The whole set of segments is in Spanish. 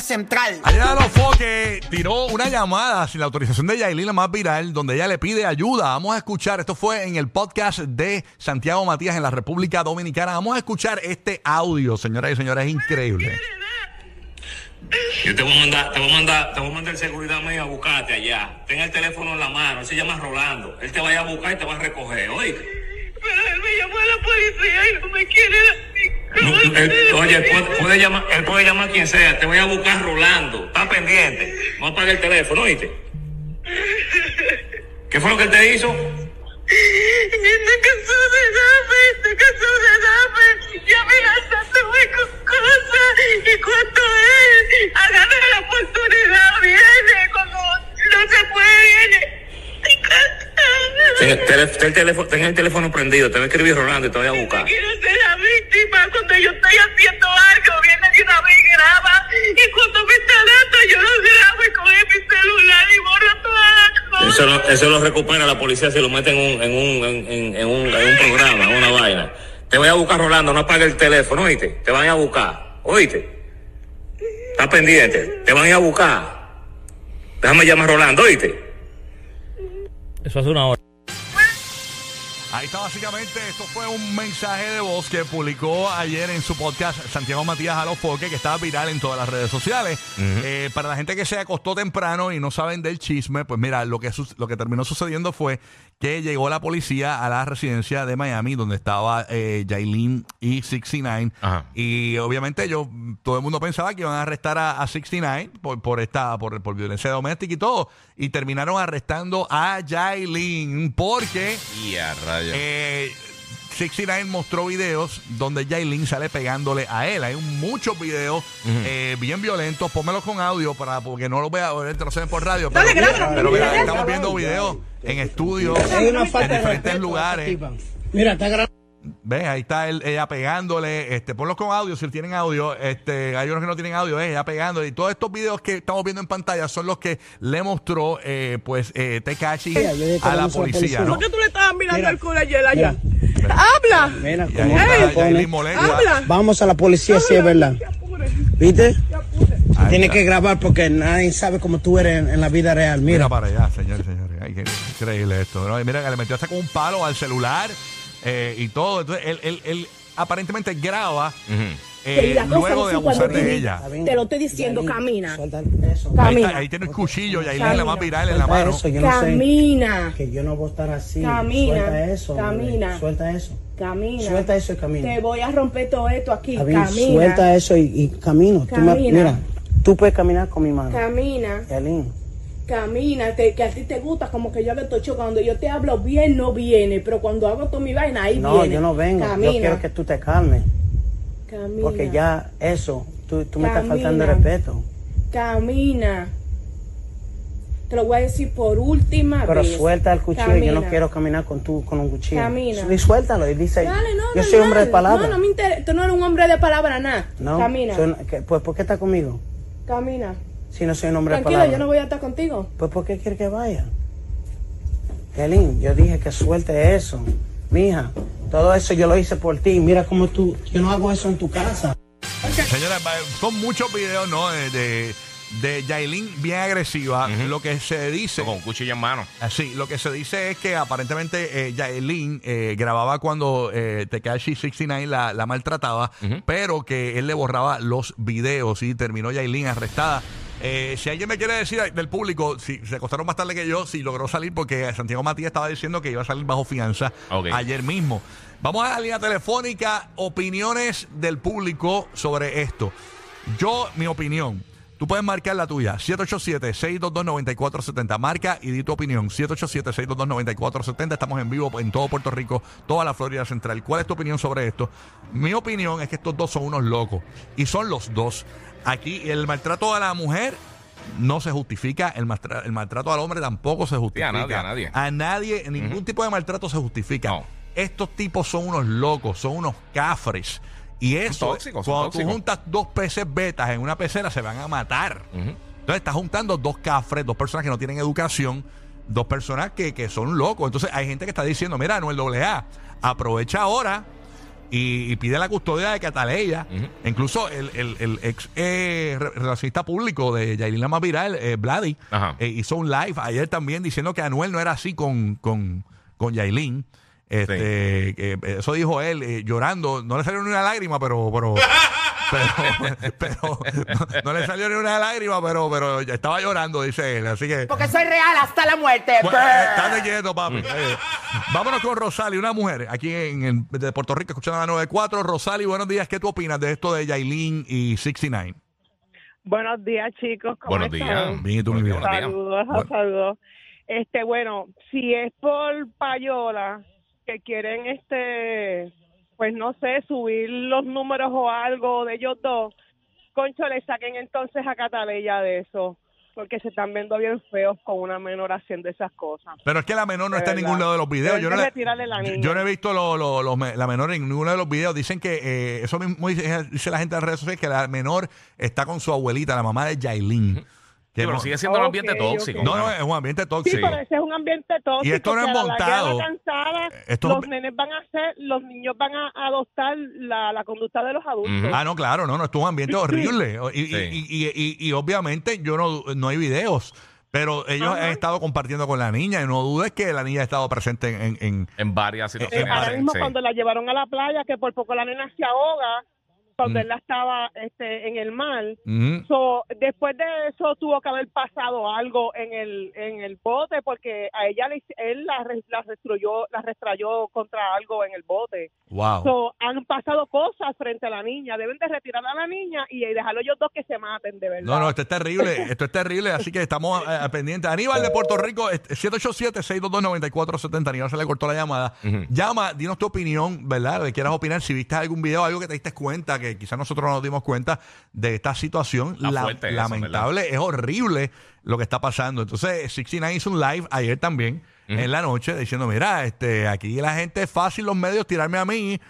Florida Central. Ayer Alofoque tiró una llamada sin la autorización de Yailin, la más viral, donde ella le pide ayuda. Vamos a escuchar, esto fue en el podcast de Santiago Matías en la República Dominicana. Vamos a escuchar este audio, señoras y señores, es increíble. Yo te voy a mandar, te voy a mandar, te voy a mandar el seguridad mío a buscarte allá. Ten el teléfono en la mano, él se llama Rolando. Él te va a ir a buscar y te va a recoger, oíste. Pero él me llamó a la policía y no me quiere No, dar él- oye, él puede, puede llamar, él puede llamar a quien sea, te voy a buscar Rolando. Está pendiente. Vamos a apagar el teléfono, oíste. ¿Qué fue lo que él te hizo? Está cansado de darme, está cansado de darme. Ya amenazándome con cosas. Y cuando él agarra la oportunidad, viene. Cuando no se puede, viene. Estoy. Ten el, teléfono, ten el teléfono prendido, te va a escribir Rolando y te voy a buscar. Quiero ser la víctima. Cuando yo estoy haciendo algo, viene de una vez y graba. Y cuando me está dando, yo lo grabo y coge mi celular y borro todas las cosas. Eso lo, recupera la policía si lo mete en un, en en, en- un, en un programa, en una vaina. Te voy a buscar Rolando, no apague el teléfono, oíste. Te van a buscar, oíste. Está pendiente, te van a buscar. Déjame llamar a Rolando, oíste. Eso hace una hora. Ahí está básicamente, esto fue un mensaje de voz que publicó ayer en su podcast Santiago Matías Alofoque, que estaba viral en todas las redes sociales. Eh, para la gente que se acostó temprano y no saben del chisme, pues mira, lo que, lo que terminó sucediendo fue que llegó la policía a la residencia de Miami, donde estaba eh, Yailin y 69. Ajá. Y obviamente yo, todo el mundo pensaba que iban a arrestar a, a 69 por, por esta, por, por violencia doméstica y todo. Y terminaron arrestando a Yailin porque Y a rayos. eh, 69 mostró videos donde Yailin sale pegándole a él. Hay muchos videos eh, bien violentos. Pónmelos con audio para porque no los vea, se ven por radio. Pero, pero mira, estamos viendo videos en estudios, en diferentes lugares. Mira, está grabando. Ves, ahí está él, ella pegándole, este, ponlos con audio si tienen audio, este, hay unos que no tienen audio, ves, ella pegándole, y todos estos videos que estamos viendo en pantalla son los que le mostró, eh, pues, eh, Tekashi a la policía. ¿no? ¿Por qué tú le estabas mirando Mira, el culo ayer allá? mira. ¡Habla! Mira. ¡Habla! Vamos a la policía si es verdad. ¿Viste? Tienes que grabar porque nadie sabe cómo tú eres en, en la vida real. Mira Mira, para allá, señores, señores. Ay, qué increíble esto. ¿no? Y Mira, que le metió hasta con un palo al celular eh, y todo. Entonces, él, él, él aparentemente graba eh, la cosa luego de cuando abusar de ella. Te lo estoy diciendo, camina. Suelta eso. Ahí, Camina. está, ahí tiene el cuchillo y ahí Camina. la más viral en la Suelta mano. eso, yo no sé. Camina. Que yo no voy a estar así. Camina, Suelta eso. bebé. camina. Suelta eso. Camina. Suelta eso y camina. Te voy a romper todo esto aquí. Está bien, Camina. suelta eso y, y camino. Tú me- Camina. mira, tú puedes caminar con mi mano. Camina. Yailin, Camina. Te- que a ti te gusta como que yo le tocho. Cuando yo te hablo bien, no viene. Pero cuando hago todo mi vaina, ahí No, viene. yo no vengo. Camina. Yo quiero que tú te calmes. Camina. Porque ya eso, tú, tú me estás Camina. faltando de respeto. Camina. Te lo voy a decir por última Pero vez. suelta el cuchillo, yo no Camina. quiero caminar con tú con un cuchillo. Camina. Y suéltalo y dice, Dale, no, yo no, soy no, hombre de palabra. No, no me interesa. Tú no eres un hombre de palabra, nada. No, Camina. soy- pues ¿por qué está conmigo? Camina. Si no soy un hombre de Tranquilo, palabra. yo no voy a estar contigo. Pues ¿por qué quiere que vaya? Kelly, yo dije que suelte eso. Mija, todo eso yo lo hice por ti. Mira cómo tú, yo no hago eso en tu casa. Señores, va- son muchos videos, ¿no? De, de, de Yailin bien agresiva. Lo que se dice. Con un cuchillo en mano. Así, lo que se dice es que aparentemente eh, Yailin eh, grababa cuando eh, Tekashi 69 la, la maltrataba, pero que él le borraba los videos y terminó Yailin arrestada. Eh, si alguien me quiere decir del público, si se acostaron más tarde que yo, si logró salir, porque Santiago Matías estaba diciendo que iba a salir bajo fianza ayer mismo. Vamos a la línea telefónica, opiniones del público sobre esto. Yo, mi opinión, Tú puedes marcar la tuya, 787-622-9470. Marca y di tu opinión, 787-622-9470. Estamos en vivo en todo Puerto Rico, toda la Florida Central. ¿Cuál es tu opinión sobre esto? Mi opinión es que estos dos son unos locos. Y son los dos. Aquí el maltrato a la mujer no se justifica, el, maltra- el maltrato al hombre tampoco se justifica. nadie, a nadie. A nadie, ningún tipo de maltrato se justifica. No. Estos tipos son unos locos, son unos cafres. Y eso, tóxicos, son cuando tú tóxicos. juntas dos peces betas en una pecera, se van a matar. Entonces estás juntando dos cafres, dos personas que no tienen educación, dos personas que, que son locos. Entonces hay gente que está diciendo, mira, Anuel AA, aprovecha ahora y, y pide la custodia de Cataleya. Incluso el, el- el ex eh, relacionista público de Yailin la más viral, eh, Vladi, eh, hizo un live ayer también diciendo que Anuel no era así con, con, con Yailin. Este, eh, eso dijo él eh, llorando. No le salió ni una lágrima, pero, pero, pero, pero no, no le salió ni una lágrima, pero, pero ya estaba llorando, dice él. Así que. Porque soy real hasta la muerte. Bueno, eh, estate quieto, papi. Eh, vámonos con Rosali, una mujer aquí en, en- de Puerto Rico, escuchando la 94. Rosali, buenos días. ¿Qué tú opinas de esto de Yailin y 69? Buenos días, chicos. ¿Cómo Buenos están? días. Bien, ¿y tú, mi Buenos vida? días. Saludos, Bueno. saludos. Este, bueno, si es por payola que quieren, este, pues no sé, subir los números o algo de ellos dos, concho, le saquen entonces a Catalella de eso, porque se están viendo bien feos con una menor haciendo esas cosas. Pero es que la menor no De está en verdad. ningún lado de los videos. Yo no, de le- la yo- no he visto lo- lo- me- la menor en ninguno de los videos. Dicen que eh, eso mismo dice, dice la gente en las redes sociales, que la menor está con su abuelita, la mamá de Yailin. Que Sí, pero no- sigue siendo un ambiente tóxico. no, no, es un ambiente Sí, tóxico. pero ese es un ambiente tóxico. Y esto no es montado. cansada, Esto- los nenes van a hacer, los niños van a adoptar la, la conducta de los adultos. Ah, no, claro, no, no, esto es un ambiente horrible. Y, y- Sí. y- y- y- y obviamente yo no, no hay videos, pero ellos Ajá. han estado compartiendo con la niña y no dudes que la niña ha estado presente en... en- En varias Eh, situaciones. ahora mismo sí. cuando la llevaron a la playa, que por poco la nena se ahoga, cuando Mm. él la estaba este, en el mar. Ujú. So, después de eso tuvo que haber pasado algo en el en el bote porque a ella le, él la, re- la restruyó la restrayó contra algo en el bote. Wow. So, han pasado cosas frente a la niña, deben de retirar a la niña y dejarlo ellos dos que se maten de verdad. No, no, esto es terrible, esto es terrible, así que estamos eh, pendientes. Aníbal de Puerto Rico, este, 787-622-9470, Aníbal se le cortó la llamada. Llama, dinos tu opinión, ¿verdad? Lo que quieras opinar, si viste algún video, algo que te diste cuenta, que quizás nosotros no nos dimos cuenta de esta situación. La- fuerte eso, lamentable, es horrible lo que está pasando. Entonces, 69 hizo un live ayer también, en la noche, diciendo, mira, este, aquí la gente es fácil los medios tirarme a mí,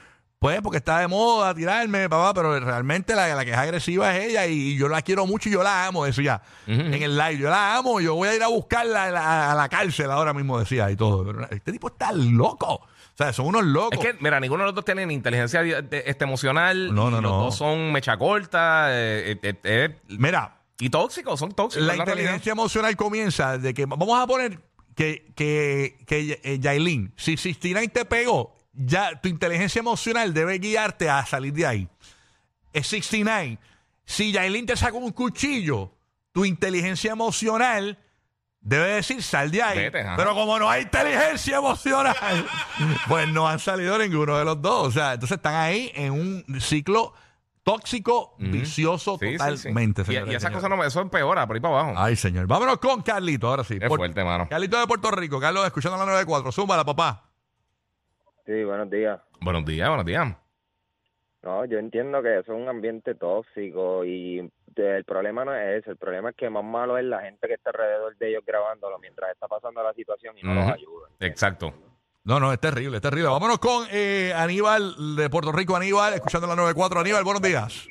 pues porque está de moda tirarme, papá, pero realmente la, la que es agresiva es ella y, yo la quiero mucho y yo la amo, ya, en el live, yo la amo, yo voy a ir a buscarla a la, a la cárcel ahora mismo, decía y todo. Pero este tipo está loco, o sea, son unos locos. Es que, mira, ninguno de los dos tiene ni inteligencia de- este, emocional. No, no, y los no. dos son mecha corta. eh, eh, eh, eh, Mira, y tóxicos, son tóxicos. la es realidad. inteligencia emocional comienza de que vamos a poner que, que, que eh, Yailin, si 69 te pegó, ya tu inteligencia emocional debe guiarte a salir de ahí. Es 69. Si Yailin te sacó un cuchillo, tu inteligencia emocional debe decir sal de ahí. Vete. Pero como no hay inteligencia emocional, pues no han salido ninguno de los dos. O sea, entonces están ahí en un ciclo tóxico, Ujú. Sí, Sí, sí, sí. totalmente. Y- esas cosas no, eso empeora por ahí para abajo. Ay, señor. Vámonos con Carlito, ahora sí. Por- fuerte, mano. Carlito de Puerto Rico. Carlos, escuchando la 94. Zúmbala, papá. Sí, buenos días. Buenos días, buenos días. No, yo entiendo que eso es un ambiente tóxico y el problema no es ese, el problema es que más malo es la gente que está alrededor de ellos grabándolo mientras está pasando la situación y no los ayuda. Exacto. No, no, es terrible, es terrible. Vámonos con eh, Aníbal de Puerto Rico. Aníbal, escuchando la 94. Aníbal, buenos días.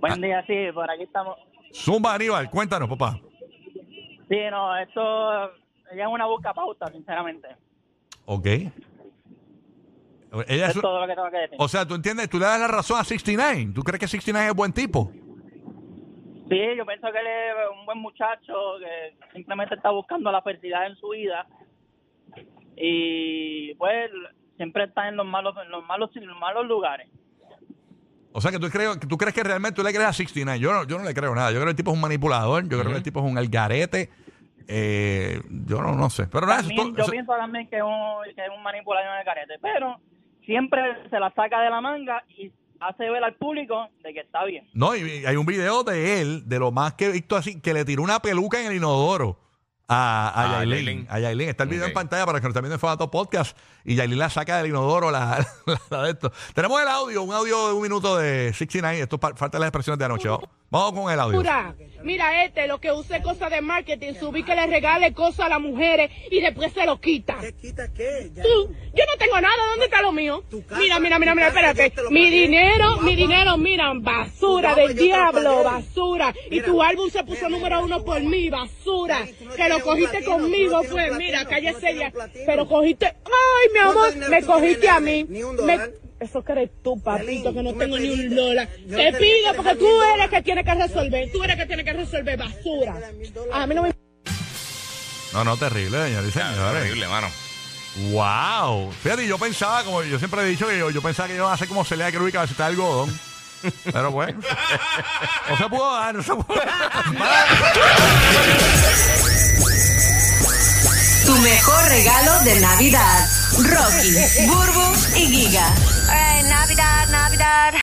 Buen día, sí, por aquí estamos. Zumba, Aníbal, cuéntanos, papá. Sí, no, esto ella es una busca pauta, sinceramente. Ok. Ella Es es- todo lo que tengo que decir. o sea, tú entiendes, tú le das la razón a 69. ¿Tú crees que 69 es buen tipo? Sí, yo pienso que él es un buen muchacho que simplemente está buscando la felicidad en su vida y pues siempre está en los malos, en los malos, en los malos lugares. O sea, que tú, creo, que tú crees que realmente tú le crees a 69. Yo no, yo no le creo nada. Yo creo que el tipo es un manipulador. Yo creo que el tipo es un algarete. Eh, yo no, no sé. Pero nada, También, yo eso- pienso también que es un, que es un manipulador carete, pero siempre se la saca de la manga y hace ver al público de que está bien. No, y hay un video de él, de lo más que he visto así, que le tiró una peluca en el inodoro a, a, A Yailin. Yailin. A Yailin. Está el video en pantalla para que nos viendo en Fabato Podcast. Y Yailin la saca del inodoro, la, la- la de esto. Tenemos el audio, un audio de un minuto de 69. Esto es falta las expresiones de anoche. Vamos- con el audio. Mira, mira este, lo que use cosas de marketing, subí que le regale cosas a las mujeres y después se lo quita. ¿Qué quita qué? Ya- Tú, yo no tengo nada, ¿dónde está lo mío? Tu casa, Mira, mira, mira, mira, casa, espérate. Mi pagué. dinero, mi dinero, mira, basura del diablo, basura. Y tu álbum se puso mira, número uno por mí, basura. Que lo cogiste platino, no conmigo, tienes pues, mira, no un platino. Pero cogiste, ay, mi ¿Cuánto amor, me cogiste a mí. Ni un Me-. Eso que eres tú, papito, que no tengo ni un dólar. Te te pido porque que tú eres dólares. que tienes que resolver. Tú eres que tienes que resolver basura. A mí no me No, no, terrible, señores y señores. Horrible, mano. Wow. Fíjate, yo pensaba, como yo siempre he dicho, que yo, yo pensaba que iban a hacer como Celia Cruz y cabecita de algodón. Pero bueno. no se pudo dar, no se pudo dar. Tu mejor regalo de Navidad. Rocky, Burbu y Giga. Right, Navidad, Navidad.